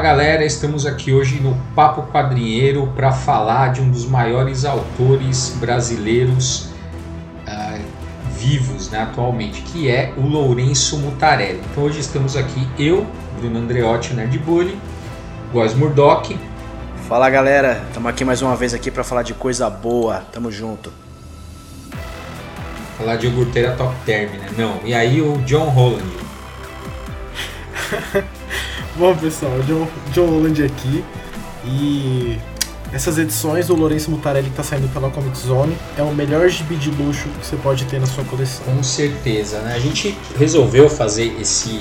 galera, estamos aqui hoje no Papo Quadrinheiro para falar de um dos maiores autores brasileiros uh, vivos né, atualmente, que é o Lourenço Mutarelli. Então hoje estamos aqui, eu, Bruno Andreotti, Nerd Bully, Góis Murdoch. Fala galera, estamos aqui mais uma vez aqui para falar de coisa boa, tamo junto. Falar de iogurteira top term, né? Não, e aí o John Holland. Bom, pessoal, John, John Holland aqui. E essas edições, o Lourenço Mutarelli que está saindo pela Comic Zone, é o melhor gibi de luxo que você pode ter na sua coleção. Com certeza, né? A gente resolveu fazer esse,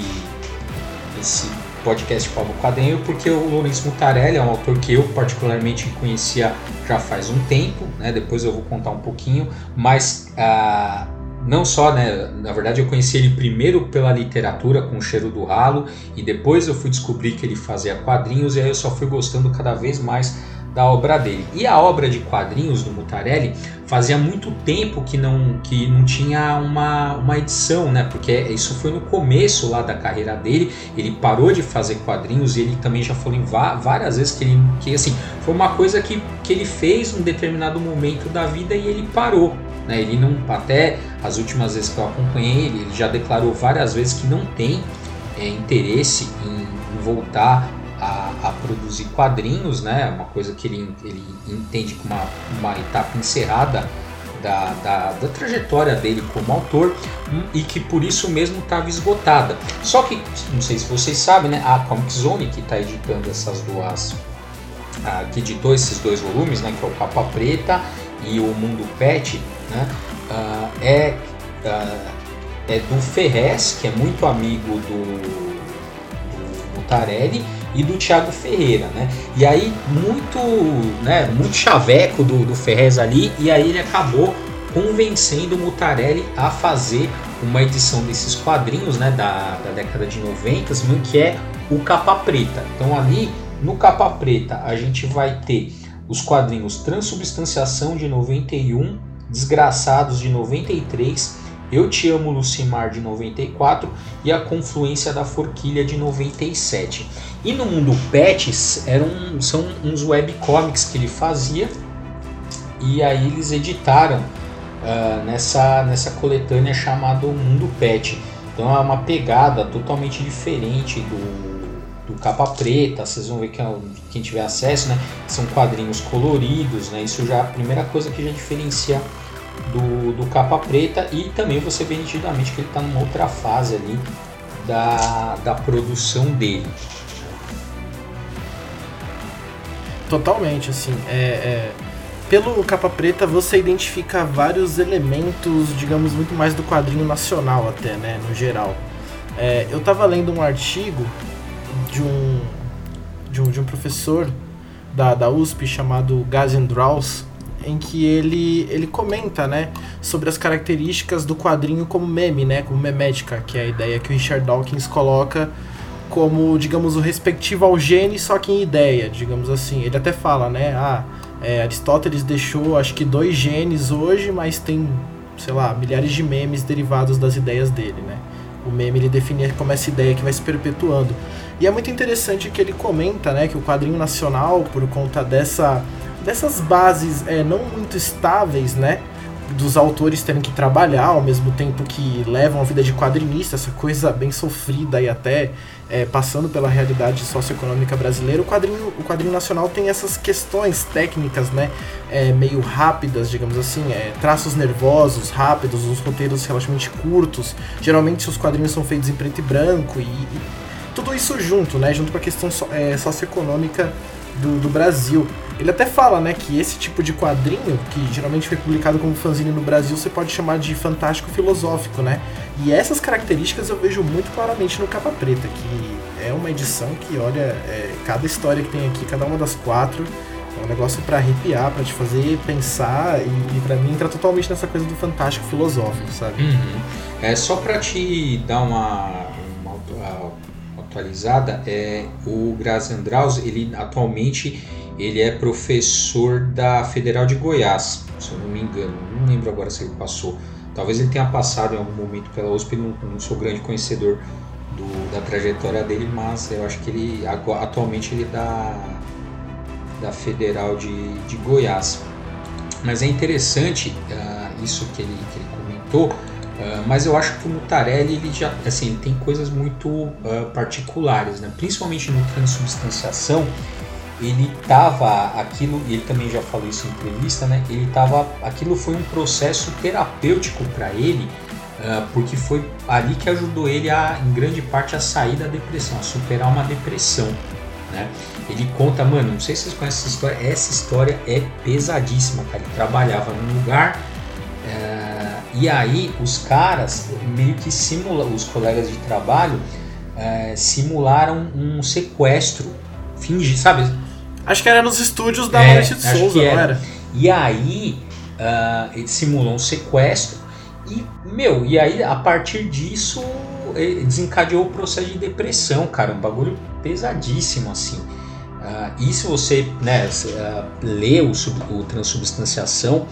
esse podcast Paulo Quadrinho porque o Lourenço Mutarelli é um autor que eu particularmente conhecia já faz um tempo, né? Depois eu vou contar um pouquinho, mas ah, não só, né, na verdade eu conheci ele primeiro pela literatura com o cheiro do ralo e depois eu fui descobrir que ele fazia quadrinhos e aí eu só fui gostando cada vez mais da obra dele. E a obra de quadrinhos do Mutarelli fazia muito tempo que não, que não tinha uma, uma edição, né? Porque isso foi no começo lá da carreira dele. Ele parou de fazer quadrinhos e ele também já falou em várias vezes que ele que assim, foi uma coisa que, que ele fez em um determinado momento da vida e ele parou. Né? Ele não, até as últimas vezes que eu acompanhei ele, ele já declarou várias vezes que não tem é, interesse em, voltar a, a, produzir quadrinhos, né? Uma coisa que ele, ele entende como uma, uma etapa encerrada da, da, da, trajetória dele como autor hum, e que por isso mesmo estava esgotada. Só que, não sei se vocês sabem, né? A Comic Zone, que está editando essas duas. Ah, que editou esses dois volumes, né? Que é o Capa Preta e o Mundo Pet, né, uh, é, uh, é do Ferrez, que é muito amigo do, do Mutarelli, e do Thiago Ferreira, né? E aí muito, né, muito chaveco do, do Ferrez ali, e aí ele acabou convencendo o Mutarelli a fazer uma edição desses quadrinhos, né, da, da década de 90, que é o Capa Preta. Então ali no Capa Preta a gente vai ter os quadrinhos Transubstanciação de 91, Desgraçados de 93, Eu Te Amo Lucimar de 94 e A Confluência da Forquilha de 97. E no mundo Pets eram, são uns webcomics que ele fazia e aí eles editaram uh, nessa, nessa coletânea chamada Mundo Pet. Então é uma pegada totalmente diferente do, do capa preta, vocês vão ver que é quem tiver acesso, né, são quadrinhos coloridos, né, isso já é a primeira coisa que já diferencia do, do capa preta e também você vê nitidamente que ele está numa outra fase ali da, da produção dele. Totalmente, assim, é, é, pelo capa preta você identifica vários elementos, digamos, muito mais do quadrinho nacional até, né, no geral. É, eu estava lendo um artigo de um, de um, de um professor da, da USP chamado Gazen Draus, em que ele, ele comenta né, sobre as características do quadrinho como meme, né, como memética, que é a ideia que o Richard Dawkins coloca como, digamos, o respectivo ao gene, só que em ideia, digamos assim. Ele até fala, né, ah, é, Aristóteles deixou acho que dois genes hoje, mas tem, sei lá, milhares de memes derivados das ideias dele, né. O meme ele define como essa ideia que vai se perpetuando. E é muito interessante que ele comenta, né, que o quadrinho nacional, por conta dessa, dessas bases é, não muito estáveis, né, dos autores terem que trabalhar ao mesmo tempo que levam a vida de quadrinista, essa coisa bem sofrida e até é, passando pela realidade socioeconômica brasileira, o quadrinho, o quadrinho nacional tem essas questões técnicas, né, é, meio rápidas, digamos assim, é, traços nervosos, rápidos, os roteiros relativamente curtos. Geralmente os quadrinhos são feitos em preto e branco e, e tudo isso junto, né, junto com a questão so, é, socioeconômica do, do Brasil. Ele até fala, né, que esse tipo de quadrinho, que geralmente foi publicado como fanzine no Brasil, você pode chamar de fantástico filosófico, né? E essas características eu vejo muito claramente no Capa Preta, que é uma edição que, olha, é, cada história que tem aqui, cada uma das quatro, é um negócio para arrepiar, para te fazer pensar, e, e para mim entra totalmente nessa coisa do fantástico filosófico, sabe? Uhum. É só para te dar uma, uma, atualizada, é o Grazian Drauz, ele atualmente ele é professor da Federal de Goiás, se eu não me engano. Não lembro agora se ele passou. Talvez ele tenha passado em algum momento pela USP, não, não sou grande conhecedor do, da trajetória dele, mas eu acho que ele atualmente ele é da, da Federal de, de Goiás. Mas é interessante uh, isso que ele, que ele comentou, uh, mas eu acho que o Mutarelli ele já assim, ele tem coisas muito uh, particulares, né? principalmente no transubstanciação ele tava aquilo ele também já falou isso em entrevista né? Ele tava aquilo foi um processo terapêutico para ele uh, porque foi ali que ajudou ele a em grande parte a sair da depressão a superar uma depressão né? Ele conta mano não sei se vocês conhecem essa história essa história é pesadíssima cara. Ele trabalhava num lugar uh, e aí os caras meio que simulam os colegas de trabalho uh, simularam um sequestro finge sabe Acho que era nos estúdios da é, de Souza, era. não era? E aí, uh, ele simulou um sequestro. E, meu, e aí a partir disso desencadeou o processo de depressão, cara. Um bagulho pesadíssimo, assim. Uh, e se você né, uh, lê o, sub, o Transubstanciação,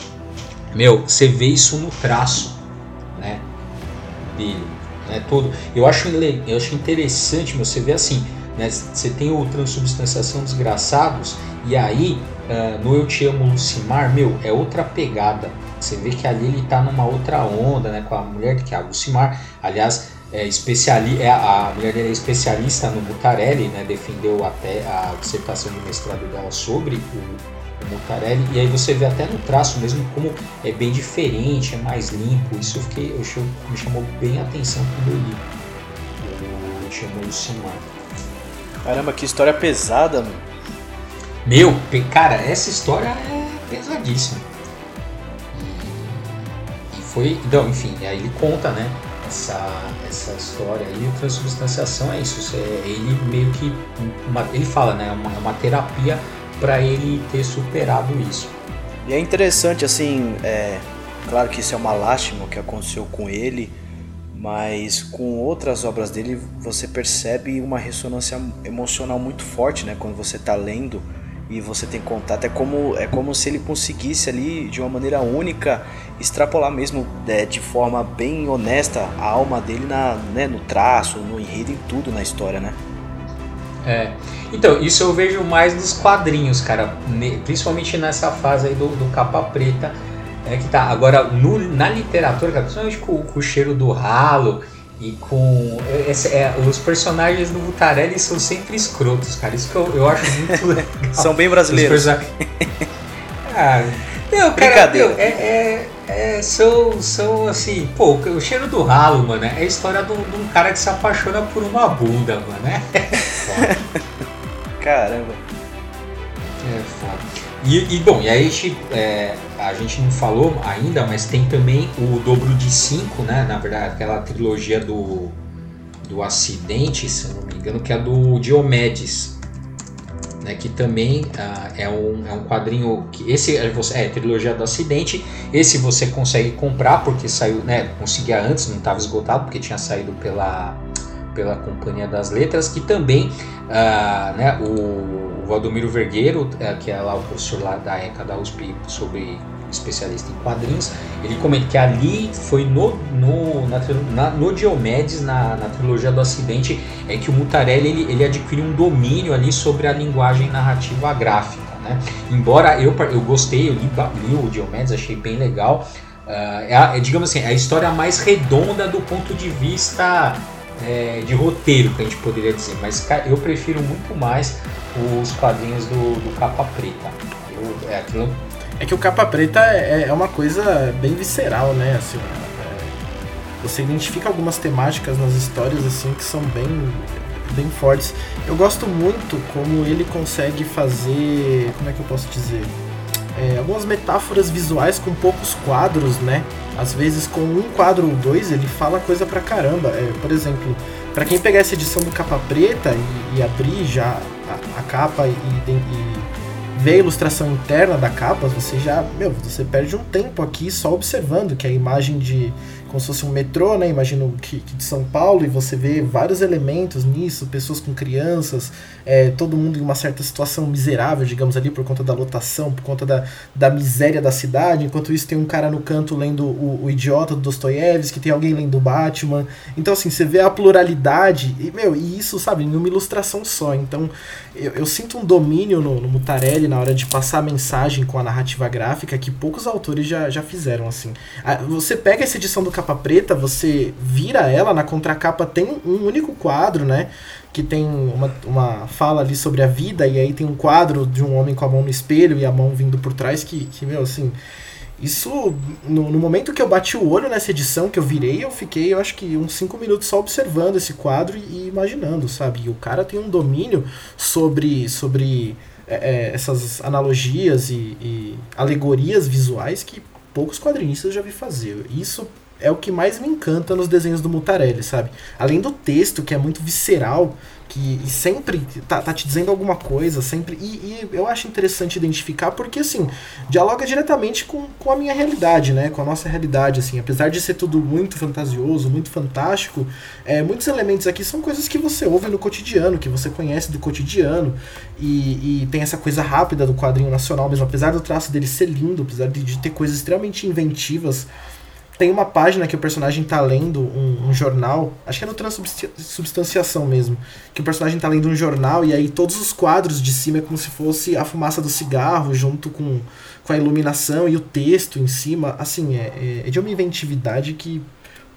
meu, você vê isso no traço, né? Dele, né? Todo. Eu acho, eu acho interessante você ver assim né? Você tem o Transubstanciação Desgraçados, e aí uh, no Eu Te Amo Lucimar, meu, é outra pegada. Você vê que ali ele tá numa outra onda, né? Com a mulher que é a Lucimar. Aliás, é especiali é, a mulher dele é especialista no Mutarelli, né? Defendeu até a dissertação de mestrado dela sobre o, o Mutarelli. E aí você vê até no traço mesmo como é bem diferente, é mais limpo. Isso eu fiquei, eu, me chamou bem a atenção quando eu li. Te Amo Lucimar. Caramba, que história pesada, mano. Meu, cara, essa história é pesadíssima. E, foi. Então, enfim, aí ele conta, né? Essa, essa história aí, a transubstanciação é isso. É ele meio que. Uma, ele fala, né? Uma, uma terapia para ele ter superado isso. E é interessante, assim, é, claro que isso é uma lástima o que aconteceu com ele mas com outras obras dele você percebe uma ressonância emocional muito forte, né? Quando você está lendo e você tem contato, é como, é como se ele conseguisse ali de uma maneira única extrapolar mesmo é, de forma bem honesta a alma dele na, né, no traço, no enredo, em tudo na história, né? É. Então, isso eu vejo mais nos quadrinhos, cara. Principalmente nessa fase aí do, do capa preta é que tá. Agora, no, na literatura, cara, principalmente com, com, o cheiro do ralo e com. Esse, é, os personagens do Butarelli são sempre escrotos, cara. Isso que eu, eu acho muito legal. são bem brasileiros. Person... ah, não, cara, meu, é, é, é, são, são assim, pô, o cheiro do ralo, mano, é a história de um cara que se apaixona por uma bunda, mano, né? Caramba. É foda. E, e, bom, e aí a gente, é, a gente não falou ainda, mas tem também o dobro de 5, né? Na verdade, aquela trilogia do, do acidente, se eu não me engano, que é do Diomedes. Né, que também uh, é, um, é um quadrinho que esse é, você, é trilogia do acidente esse você consegue comprar porque saiu né conseguia antes não estava esgotado porque tinha saído pela pela Companhia das Letras, que também uh, né, o, o Valdomiro Vergueiro, uh, que é lá o professor lá da ECA da USP sobre especialista em quadrinhos, ele comenta que ali foi no, no, na, na, no Diomedes, na, na trilogia do acidente, é que o Mutarelli ele, ele adquire um domínio ali sobre a linguagem narrativa gráfica. Né? Embora eu, eu gostei, eu li, li o Diomedes, achei bem legal. Uh, é, é, digamos assim, é a história mais redonda do ponto de vista é, de roteiro, que a gente poderia dizer, mas eu prefiro muito mais os quadrinhos do, do Capa Preta. Eu, é. É que o Capa Preta é, é uma coisa bem visceral, né? Assim, é, você identifica algumas temáticas nas histórias assim que são bem, bem fortes. Eu gosto muito como ele consegue fazer, como é que eu posso dizer? É, algumas metáforas visuais com poucos quadros, né? Às vezes com um quadro ou dois ele fala coisa pra caramba. É, por exemplo, para quem pegar essa edição do capa preta e, e abrir já a, a capa e, e, vê a ilustração interna da capa, você já, meu, você perde um tempo aqui só observando que a imagem de como se fosse um metrô, né? Imagino que, que de São Paulo e você vê vários elementos nisso, pessoas com crianças, é, todo mundo em uma certa situação miserável, digamos ali, por conta da lotação, por conta da, da miséria da cidade. Enquanto isso tem um cara no canto lendo o, o Idiota do Dostoiévski, tem alguém lendo Batman. Então assim, você vê a pluralidade e meu, e isso, sabe, em uma ilustração só. Então eu, eu sinto um domínio no, no Mutarelli na hora de passar a mensagem com a narrativa gráfica que poucos autores já, já fizeram assim. Você pega essa edição do capa preta, você vira ela, na contracapa tem um único quadro, né? Que tem uma, uma fala ali sobre a vida, e aí tem um quadro de um homem com a mão no espelho e a mão vindo por trás, que, que meu, assim. Isso, no, no momento que eu bati o olho nessa edição, que eu virei, eu fiquei, eu acho que uns 5 minutos só observando esse quadro e imaginando, sabe? E o cara tem um domínio sobre, sobre é, é essas analogias e, e alegorias visuais que poucos quadrinistas já vi fazer. Isso é o que mais me encanta nos desenhos do Mutarelli, sabe? Além do texto, que é muito visceral, que sempre tá, tá te dizendo alguma coisa, sempre. E, e, eu acho interessante identificar porque, assim, dialoga diretamente com, com a minha realidade, né? Com a nossa realidade, assim. Apesar de ser tudo muito fantasioso, muito fantástico, é, muitos elementos aqui são coisas que você ouve no cotidiano, que você conhece do cotidiano. E, e tem essa coisa rápida do quadrinho nacional mesmo, apesar do traço dele ser lindo, apesar de, de ter coisas extremamente inventivas tem uma página que o personagem tá lendo um, um, jornal, acho que é no Transubstanciação mesmo, que o personagem tá lendo um jornal e aí todos os quadros de cima é como se fosse a fumaça do cigarro junto com, com a iluminação e o texto em cima. Assim, é, é, é de uma inventividade que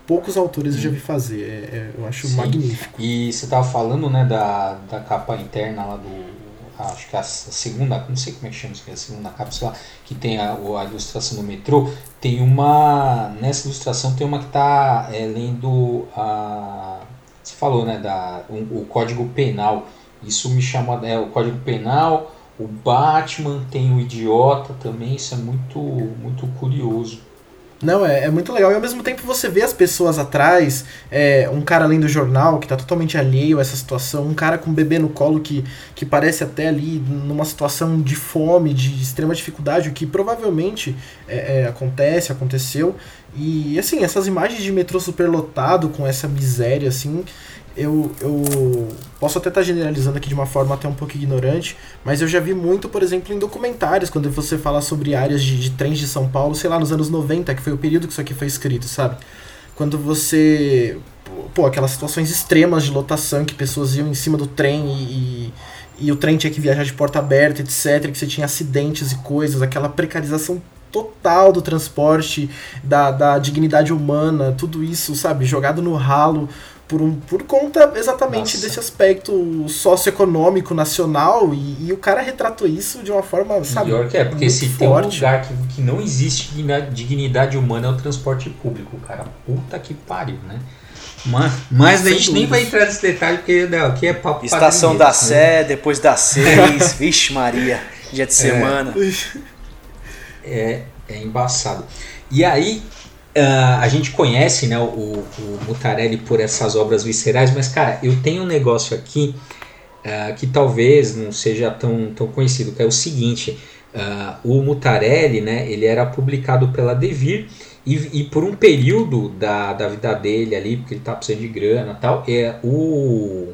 poucos autores eu já vi fazer. É, é, eu acho Sim. magnífico. E você tava falando, né, da, da capa interna lá do acho que a segunda, não sei como é que chama isso, é a segunda cápsula, que tem a, a, ilustração do metrô, tem uma, nessa ilustração tem uma que está é, lendo a, você falou, né, da, um, o Código Penal, isso me chama, é o Código Penal, o Batman, tem o Idiota também, isso é muito, muito curioso. Não, é, é muito legal. E ao mesmo tempo você vê as pessoas atrás, é, um cara lendo jornal que tá totalmente alheio a essa situação, um cara com um bebê no colo que, que parece até ali numa situação de fome, de extrema dificuldade, o que provavelmente é, é, acontece, aconteceu. E assim, essas imagens de metrô superlotado com essa miséria, assim, eu, eu posso até estar generalizando aqui de uma forma até um pouco ignorante, mas eu já vi muito, por exemplo, em documentários, quando você fala sobre áreas de, de trens de São Paulo, sei lá, nos anos 90, que foi o período que isso aqui foi escrito, sabe? Quando você. Pô, aquelas situações extremas de lotação que pessoas iam em cima do trem e, e, e o trem tinha que viajar de porta aberta, etc., que você tinha acidentes e coisas, aquela precarização total do transporte, da, da dignidade humana, tudo isso, sabe, jogado no ralo por, um, por conta exatamente Nossa. desse aspecto socioeconômico nacional e, e, o cara retratou isso de uma forma, sabe? Pior que é, porque se forte. tem um lugar que, que não existe dignidade humana é o transporte público, cara. Puta que pariu, né? Mas, mas a gente nem vai entrar nesse detalhe porque não, aqui é papo Estação da né? Sé, depois das seis, vixe Maria, dia de é. semana. É, é embaçado. E aí, Uh, a gente conhece né, o, o Mutarelli por essas obras viscerais, mas cara, eu tenho um negócio aqui uh, que talvez não seja tão, tão conhecido, que é o seguinte: uh, o Mutarelli né, ele era publicado pela Devir e, e, por um período da, da vida dele ali, porque ele estava precisando de grana tal, é, o,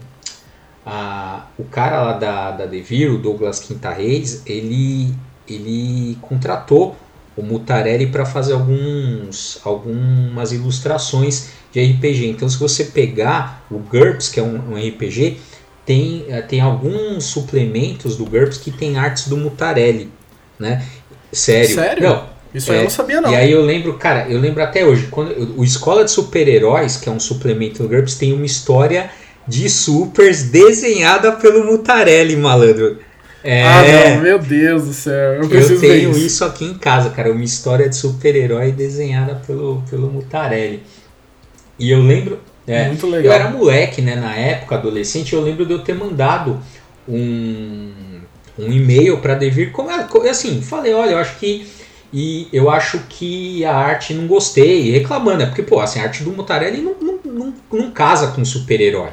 a, o cara lá da, da Devir, o Douglas Quinta Reis, ele, ele contratou o Mutarelli para fazer alguns, algumas ilustrações de RPG. Então, se você pegar o GURPS, que é um, um RPG, tem, eh, tem alguns suplementos do GURPS que tem artes do Mutarelli, né? Sério. Sério? Não, Isso é, eu não sabia não. E aí eu lembro, cara, eu lembro até hoje, quando o Escola de Super-Heróis, que é um suplemento do GURPS, tem uma história de supers desenhada pelo Mutarelli, malandro. É, ah, não, meu Deus do céu. Eu, eu tenho isso. isso. aqui em casa, cara. Uma história de super-herói desenhada pelo, pelo Mutarelli. E eu lembro. É, Muito legal. Eu era moleque, né? Na época, adolescente, eu lembro de eu ter mandado um, um e-mail para Devir. Como é, assim, falei, olha, eu acho que. E eu acho que a arte não gostei, reclamando, né? Porque, pô, assim, a arte do Mutarelli não, não, não, não casa com super-herói.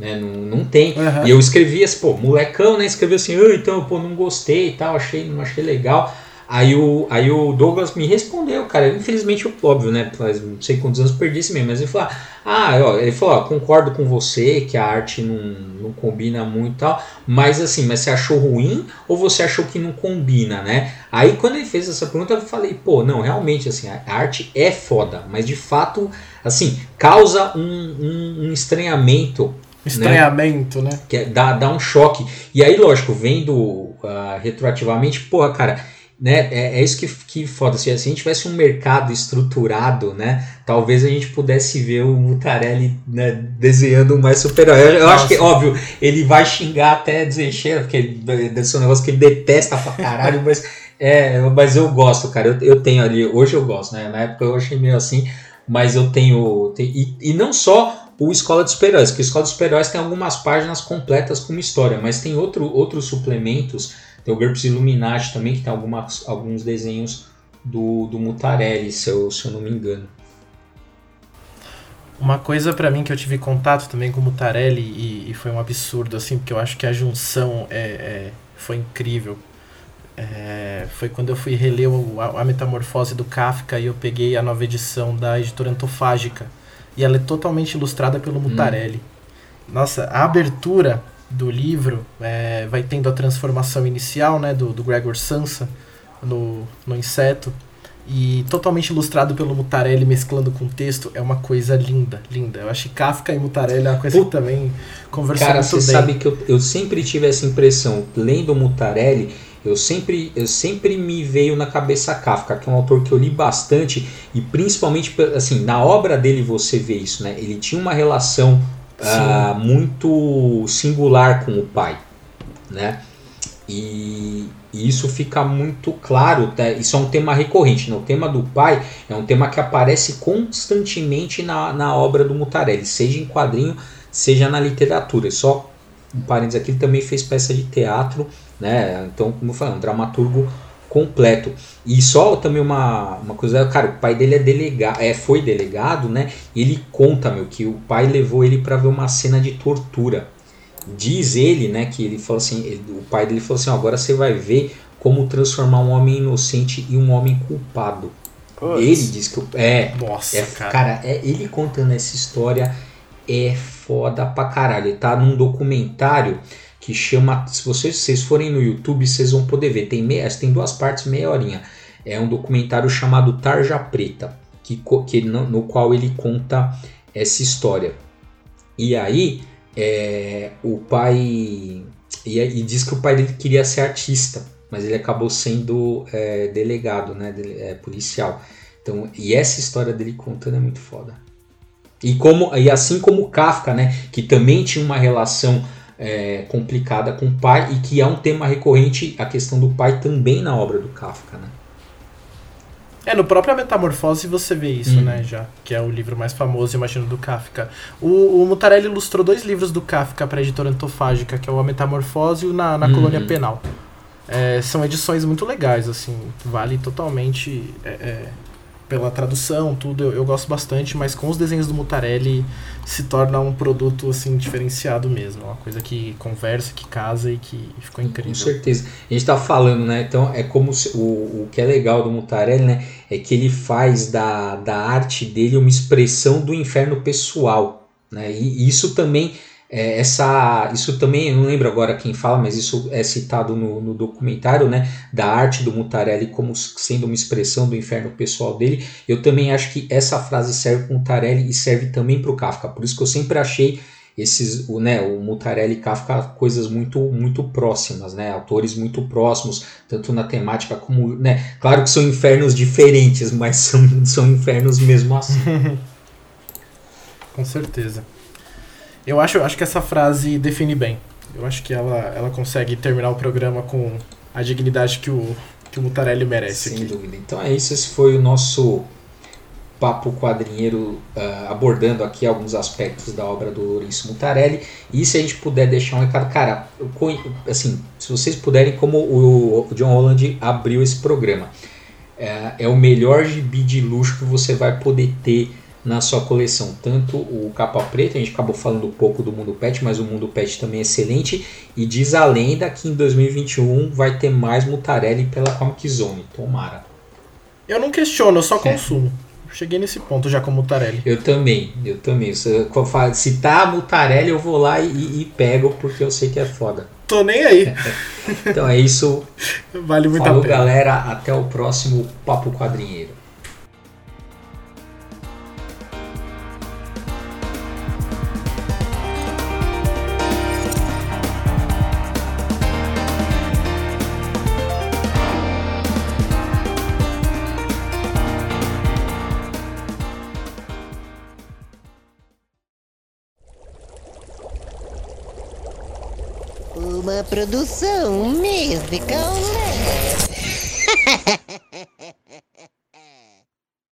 Né? Não, não tem. Uhum. E eu escrevi assim, pô, molecão, né? Escreveu assim, ah, então, pô, não gostei e tal, achei, não achei legal. Aí o, aí o Douglas me respondeu, cara. Infelizmente, óbvio, né? Não sei quantos anos perdi esse mesmo, mas ele falou: Ah, ó, ele falou: ó, concordo com você que a arte não, não combina muito e tal, mas assim, mas você achou ruim ou você achou que não combina, né? Aí quando ele fez essa pergunta, eu falei: pô, não, realmente, assim, a arte é foda, mas de fato, assim, causa um, um, um estranhamento Estranhamento, né? né? Que é, dá, dá um choque. E aí, lógico, vendo uh, retroativamente, porra, cara, né? É, é isso que, que foda. Se a gente tivesse um mercado estruturado, né? Talvez a gente pudesse ver o Mutarelli né, desenhando mais super-herói. Eu, eu acho que, óbvio, ele vai xingar até dizer cheira, porque deve ser um negócio que ele detesta pra caralho, mas, é, mas eu gosto, cara. Eu, eu tenho ali, hoje eu gosto, né? Na época eu achei meio assim, mas eu tenho. tenho e, e não só o Escola dos Super-Heróis, o Escola dos Super-Heróis tem algumas páginas completas com história, mas tem outro, outros suplementos tem o GURPS Illuminati também, que tem algumas, alguns desenhos do, do Mutarelli, se eu, se eu não me engano. Uma coisa para mim que eu tive contato também com o Mutarelli e, e, foi um absurdo, assim, porque eu acho que a junção é, é foi incrível. É, foi quando eu fui reler o, a, a, Metamorfose do Kafka e eu peguei a nova edição da editora Antofágica. E ela é totalmente ilustrada pelo Mutarelli. Hum. Nossa, a abertura do livro é, vai tendo a transformação inicial né, do, do Gregor Sansa no, no inseto e totalmente ilustrado pelo Mutarelli mesclando com texto é uma coisa linda, linda. Eu acho que Kafka e Mutarelli é uma coisa que também conversam Cara, muito bem. você sabe que eu, eu sempre tive essa impressão, lendo Mutarelli, eu sempre, eu sempre me veio na cabeça Kafka, que é um autor que eu li bastante e principalmente assim, na obra dele você vê isso, né? Ele tinha uma relação uh, muito singular com o pai, né? E, e isso fica muito claro, tá? isso é um tema recorrente. Né? O tema do pai é um tema que aparece constantemente na, na obra do Mutarelli, seja em quadrinho, seja na literatura. Só um parênteses aqui, ele também fez peça de teatro, né? Então, como eu falei, um dramaturgo completo. E só também uma, uma coisa, cara, o pai dele é delegado, é, foi delegado, né? E ele conta, meu, que o pai levou ele para ver uma cena de tortura. Diz ele, né, que ele falou assim, ele, o pai dele falou assim, ó, agora você vai ver como transformar um homem inocente em um homem culpado. Ele diz que é, Nossa, é, cara, cara é, ele contando essa história é foda pra caralho. Ele tá num documentário que chama. Se vocês, vocês forem no YouTube, vocês vão poder ver. Tem, meia, tem duas partes, meia horinha. É um documentário chamado Tarja Preta, que, que no, no qual ele conta essa história. E aí, é, o pai. E, e, diz que o pai dele queria ser artista, mas ele acabou sendo é, delegado, né, é, policial. Então, e essa história dele contando é muito foda. E, como, e assim como Kafka, né, que também tinha uma relação é, complicada com o pai e que é um tema recorrente a questão do pai também na obra do Kafka, né? É, no próprio Metamorfose você vê isso, hum. né, já, que é o livro mais famoso, imagino, do Kafka. O, o Mutarelli ilustrou dois livros do Kafka para a editora Antofágica, que é o A Metamorfose e o Na, na hum. Colônia Penal. É, são edições muito legais, assim, vale totalmente é, é pela tradução, tudo, eu, eu, gosto bastante, mas com os desenhos do Mutarelli se torna um produto assim diferenciado mesmo, uma coisa que conversa, que casa e que ficou incrível. Com certeza. A gente tá falando, né? Então é como se, o, o que é legal do Mutarelli, né, é que ele faz da, da arte dele uma expressão do inferno pessoal, né? E isso também é, essa, isso também, não lembro agora quem fala, mas isso é citado no, no, documentário, né, da arte do Mutarelli como sendo uma expressão do inferno pessoal dele. Eu também acho que essa frase serve para o Mutarelli e serve também para o Kafka. Por isso que eu sempre achei esses, o, né, o Mutarelli e Kafka coisas muito muito próximas, né, autores muito próximos, tanto na temática como, né, claro que são infernos diferentes, mas são, são infernos mesmo assim. Com certeza. Eu acho, acho que essa frase define bem. Eu acho que ela, ela consegue terminar o programa com a dignidade que o, que o Mutarelli merece. Sem aqui. dúvida. Então é isso. Esse foi o nosso papo quadrinheiro uh, abordando aqui alguns aspectos da obra do Lourenço Mutarelli. E se a gente puder deixar um recado, cara, assim, se vocês puderem, como o John Holland abriu esse programa, é, é o melhor gibi de luxo que você vai poder ter na sua coleção. Tanto o Capa Preta, a gente acabou falando um pouco do Mundo Pet, mas o Mundo Pet também é excelente. E diz a lenda que em 2021 vai ter mais Mutarelli pela Comic Zone. Tomara. Eu não questiono, eu só é. consumo. Cheguei nesse ponto já com Mutarelli. Eu também, eu também. Se tá Mutarelli, eu vou lá e, e pego, porque eu sei que é foda. Tô nem aí. então é isso. Vale muito Falou, a pena. galera. Até o próximo Papo Quadrinheiro. Produção musical.